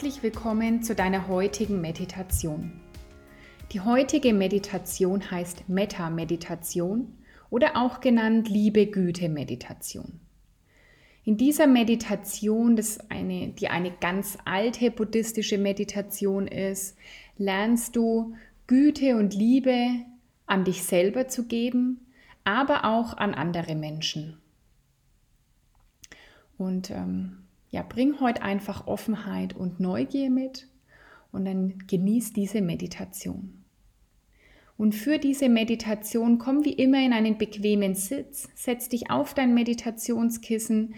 Herzlich willkommen zu deiner heutigen Meditation. Die heutige Meditation heißt Metta-Meditation oder auch genannt Liebe-Güte-Meditation. In dieser Meditation, eine, die eine ganz alte buddhistische Meditation ist, lernst du Güte und Liebe an dich selber zu geben, aber auch an andere Menschen. Und ähm, ja, bring heute einfach Offenheit und Neugier mit und dann genieß diese Meditation. Und für diese Meditation komm wie immer in einen bequemen Sitz, setz dich auf dein Meditationskissen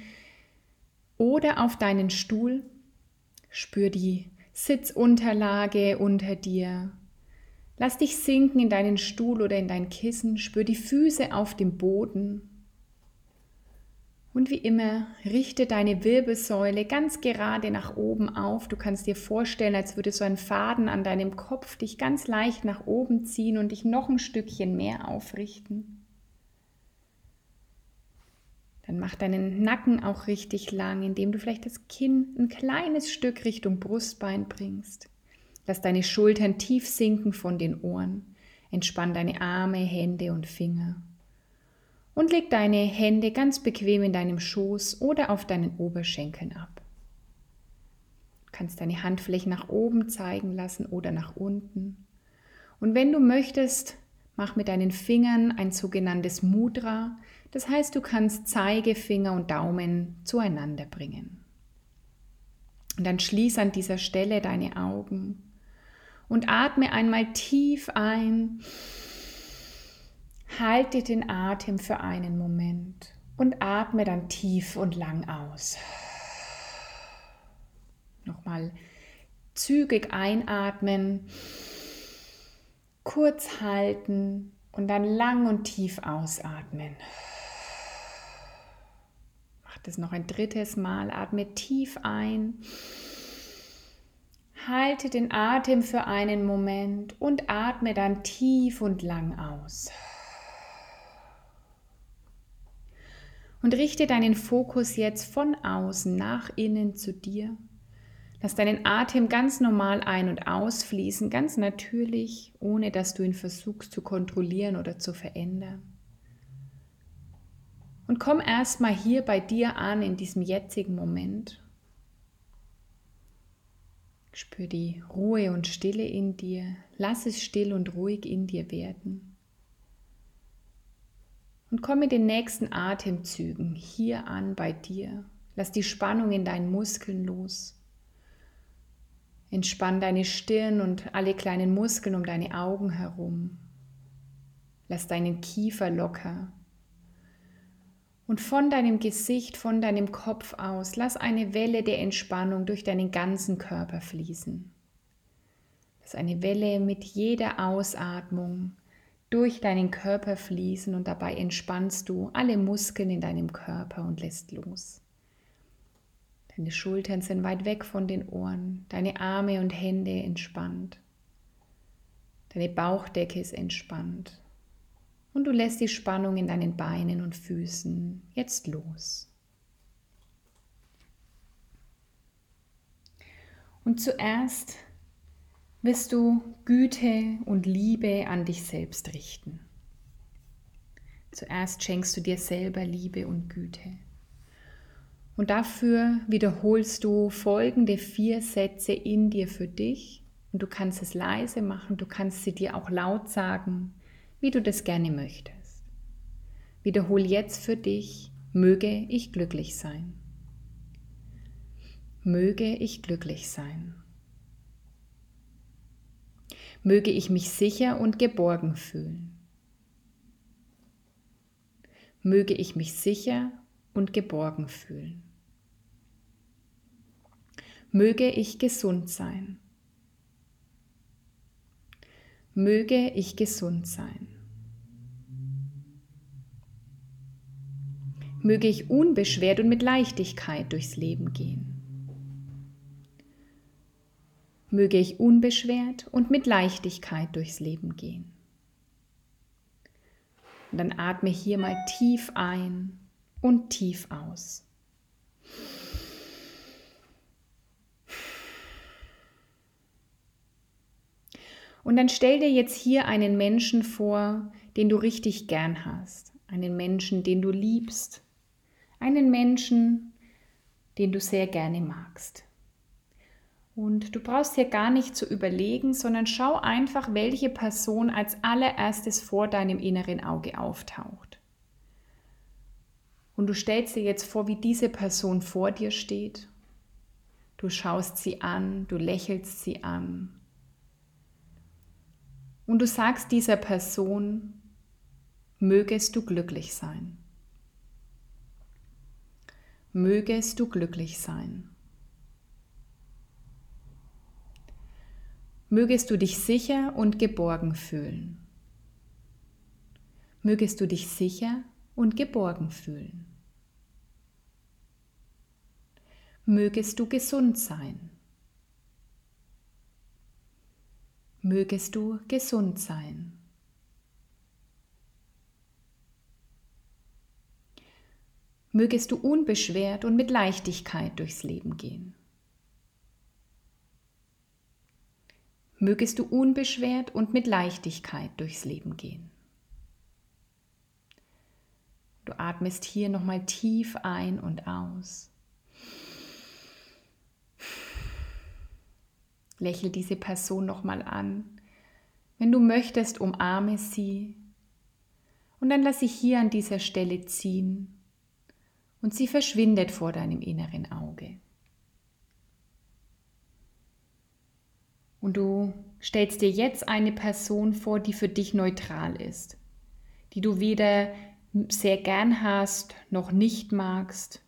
oder auf deinen Stuhl, spür die Sitzunterlage unter dir. Lass dich sinken in deinen Stuhl oder in dein Kissen, spür die Füße auf dem Boden und wie immer, richte deine Wirbelsäule ganz gerade nach oben auf. Du kannst dir vorstellen, als würde so ein Faden an deinem Kopf dich ganz leicht nach oben ziehen und dich noch ein Stückchen mehr aufrichten. Dann mach deinen Nacken auch richtig lang, indem du vielleicht das Kinn ein kleines Stück Richtung Brustbein bringst. Lass deine Schultern tief sinken von den Ohren. Entspann deine Arme, Hände und Finger und leg deine Hände ganz bequem in deinem Schoß oder auf deinen Oberschenkeln ab. Du kannst deine Handflächen nach oben zeigen lassen oder nach unten. Und wenn du möchtest, mach mit deinen Fingern ein sogenanntes Mudra. Das heißt, du kannst Zeigefinger und Daumen zueinander bringen. Und dann schließ an dieser Stelle deine Augen und atme einmal tief ein Halte den Atem für einen Moment und atme dann tief und lang aus. Nochmal zügig einatmen, kurz halten und dann lang und tief ausatmen. Mach das noch ein drittes Mal. Atme tief ein. Halte den Atem für einen Moment und atme dann tief und lang aus. Und richte deinen Fokus jetzt von außen nach innen zu dir. Lass deinen Atem ganz normal ein- und ausfließen, ganz natürlich, ohne dass du ihn versuchst zu kontrollieren oder zu verändern. Und komm erstmal hier bei dir an, in diesem jetzigen Moment. Spür die Ruhe und Stille in dir. Lass es still und ruhig in dir werden. Und komm mit den nächsten Atemzügen hier an bei dir. Lass die Spannung in deinen Muskeln los. Entspann deine Stirn und alle kleinen Muskeln um deine Augen herum. Lass deinen Kiefer locker. Und von deinem Gesicht, von deinem Kopf aus, lass eine Welle der Entspannung durch deinen ganzen Körper fließen. Lass eine Welle mit jeder Ausatmung durch deinen Körper fließen und dabei entspannst du alle Muskeln in deinem Körper und lässt los. Deine Schultern sind weit weg von den Ohren, deine Arme und Hände entspannt. Deine Bauchdecke ist entspannt. Und du lässt die Spannung in deinen Beinen und Füßen jetzt los. Und zuerst wirst du Güte und Liebe an dich selbst richten. Zuerst schenkst du dir selber Liebe und Güte. Und dafür wiederholst du folgende vier Sätze in dir für dich. Und du kannst es leise machen, du kannst sie dir auch laut sagen, wie du das gerne möchtest. Wiederhol jetzt für dich, möge ich glücklich sein. Möge ich glücklich sein möge ich mich sicher und geborgen fühlen. Möge ich mich sicher und geborgen fühlen. Möge ich gesund sein. Möge ich gesund sein. Möge ich unbeschwert und mit Leichtigkeit durchs Leben gehen. Möge ich unbeschwert und mit Leichtigkeit durchs Leben gehen. Und dann atme hier mal tief ein und tief aus. Und dann stell dir jetzt hier einen Menschen vor, den du richtig gern hast. Einen Menschen, den du liebst. Einen Menschen, den du sehr gerne magst. Und du brauchst hier gar nicht zu überlegen, sondern schau einfach, welche Person als allererstes vor deinem inneren Auge auftaucht. Und du stellst dir jetzt vor, wie diese Person vor dir steht. Du schaust sie an, du lächelst sie an und du sagst dieser Person, mögest du glücklich sein. Mögest du glücklich sein. Mögest du dich sicher und geborgen fühlen. Mögest du dich sicher und geborgen fühlen. Mögest du gesund sein. mögest du gesund sein. Mögest du unbeschwert und mit Leichtigkeit durchs Leben gehen. Mögest du unbeschwert und mit Leichtigkeit durchs Leben gehen. Du atmest hier nochmal tief ein und aus. Lächle diese Person nochmal an. Wenn du möchtest, umarme sie. Und dann lass sie hier an dieser Stelle ziehen. Und sie verschwindet vor deinem inneren Auge. Und du stellst dir jetzt eine Person vor, die für dich neutral ist, die du weder sehr gern hast noch nicht magst,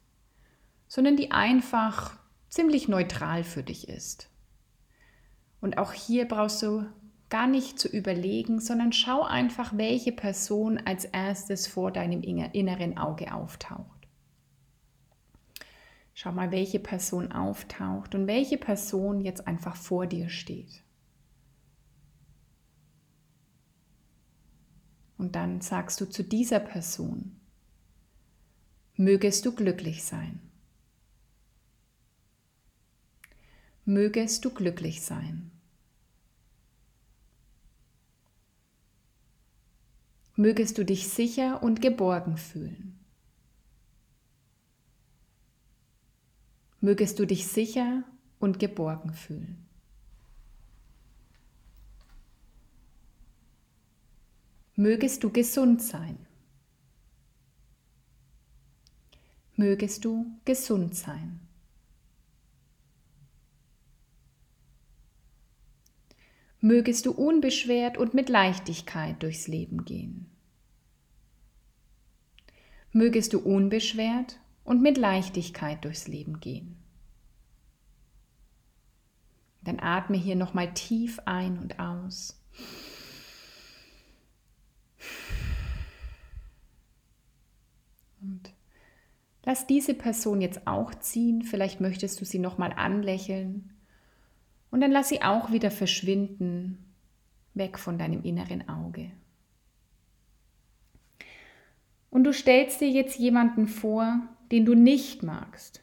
sondern die einfach ziemlich neutral für dich ist. Und auch hier brauchst du gar nicht zu überlegen, sondern schau einfach, welche Person als erstes vor deinem inneren Auge auftaucht. Schau mal, welche Person auftaucht und welche Person jetzt einfach vor dir steht. Und dann sagst du zu dieser Person, mögest du glücklich sein. Mögest du glücklich sein. mögest du dich sicher und geborgen fühlen. Mögest du dich sicher und geborgen fühlen. Mögest du gesund sein. Mögest du gesund sein. mögest du unbeschwert und mit Leichtigkeit durchs Leben gehen. Mögest du unbeschwert und mit Leichtigkeit durchs Leben gehen. Dann atme hier nochmal tief ein und aus. Und lass diese Person jetzt auch ziehen. Vielleicht möchtest du sie nochmal anlächeln und dann lass sie auch wieder verschwinden, weg von deinem inneren Auge. Und du stellst dir jetzt jemanden vor, den du nicht magst,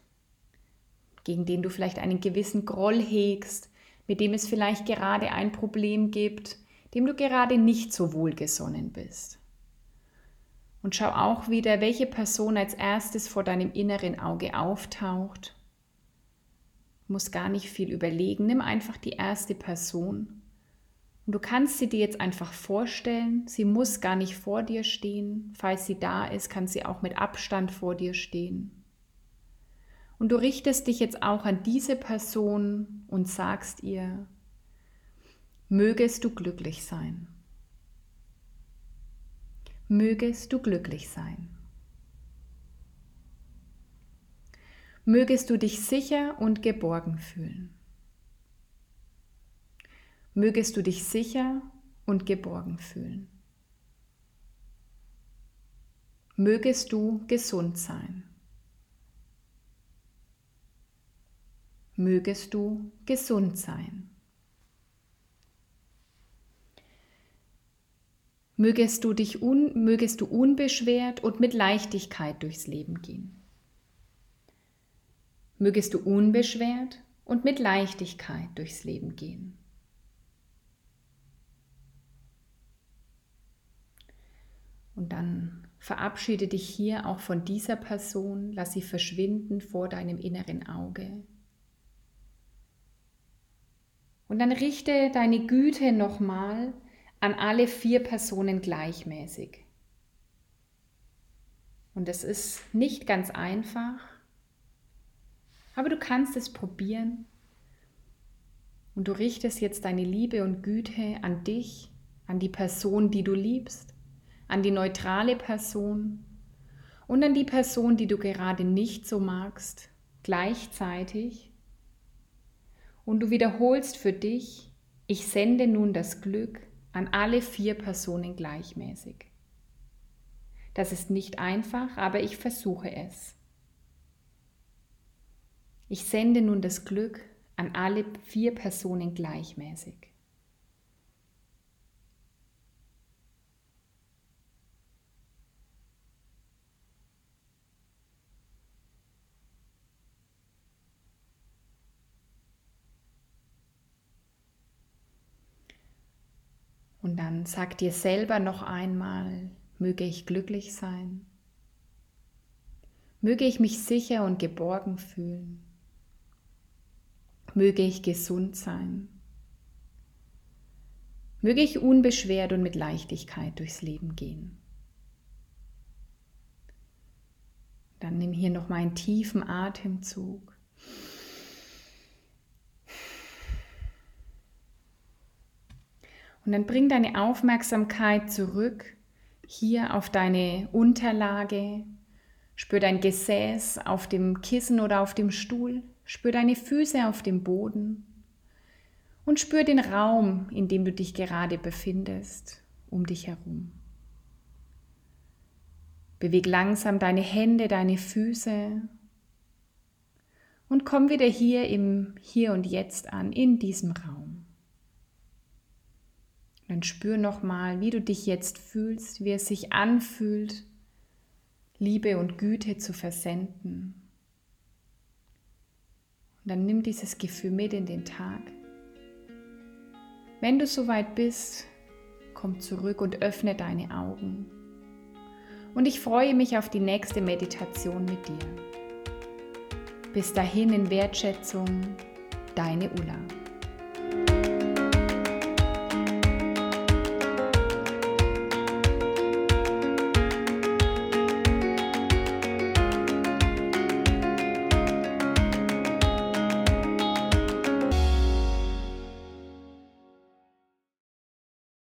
gegen den du vielleicht einen gewissen Groll hegst, mit dem es vielleicht gerade ein Problem gibt, dem du gerade nicht so wohlgesonnen bist. Und schau auch wieder, welche Person als erstes vor deinem inneren Auge auftaucht musst gar nicht viel überlegen. Nimm einfach die erste Person. Du kannst sie dir jetzt einfach vorstellen. Sie muss gar nicht vor dir stehen. Falls sie da ist, kann sie auch mit Abstand vor dir stehen. Und du richtest dich jetzt auch an diese Person und sagst ihr, mögest du glücklich sein. Mögest du glücklich sein. mögest du dich sicher und geborgen fühlen. Mögest du dich sicher und geborgen fühlen. Mögest du gesund sein. Mögest du gesund sein. Mögest du, dich un, mögest du unbeschwert und mit Leichtigkeit durchs Leben gehen. Mögest du unbeschwert und mit Leichtigkeit durchs Leben gehen. Dann verabschiede dich hier auch von dieser Person, lass sie verschwinden vor deinem inneren Auge. Und dann richte deine Güte nochmal an alle vier Personen gleichmäßig. Und es ist nicht ganz einfach, aber du kannst es probieren. Und du richtest jetzt deine Liebe und Güte an dich, an die Person, die du liebst, an die neutrale Person und an die Person, die du gerade nicht so magst, gleichzeitig. Und du wiederholst für dich, ich sende nun das Glück an alle vier Personen gleichmäßig. Das ist nicht einfach, aber ich versuche es. Ich sende nun das Glück an alle vier Personen gleichmäßig. Und dann sag dir selber noch einmal, möge ich glücklich sein, möge ich mich sicher und geborgen fühlen, möge ich gesund sein, möge ich unbeschwert und mit Leichtigkeit durchs Leben gehen. Dann nimm hier noch mal einen tiefen Atemzug. Und dann bring deine Aufmerksamkeit zurück hier auf deine Unterlage. Spür dein Gesäß auf dem Kissen oder auf dem Stuhl. Spür deine Füße auf dem Boden. Und spür den Raum, in dem du dich gerade befindest, um dich herum. Beweg langsam deine Hände, deine Füße und komm wieder hier im Hier und Jetzt an, in diesem Raum. Dann spür nochmal, wie du dich jetzt fühlst, wie es sich anfühlt, Liebe und Güte zu versenden. Und dann nimm dieses Gefühl mit in den Tag. Wenn du soweit bist, komm zurück und öffne deine Augen. Und ich freue mich auf die nächste Meditation mit dir. Bis dahin in Wertschätzung, deine Ulla.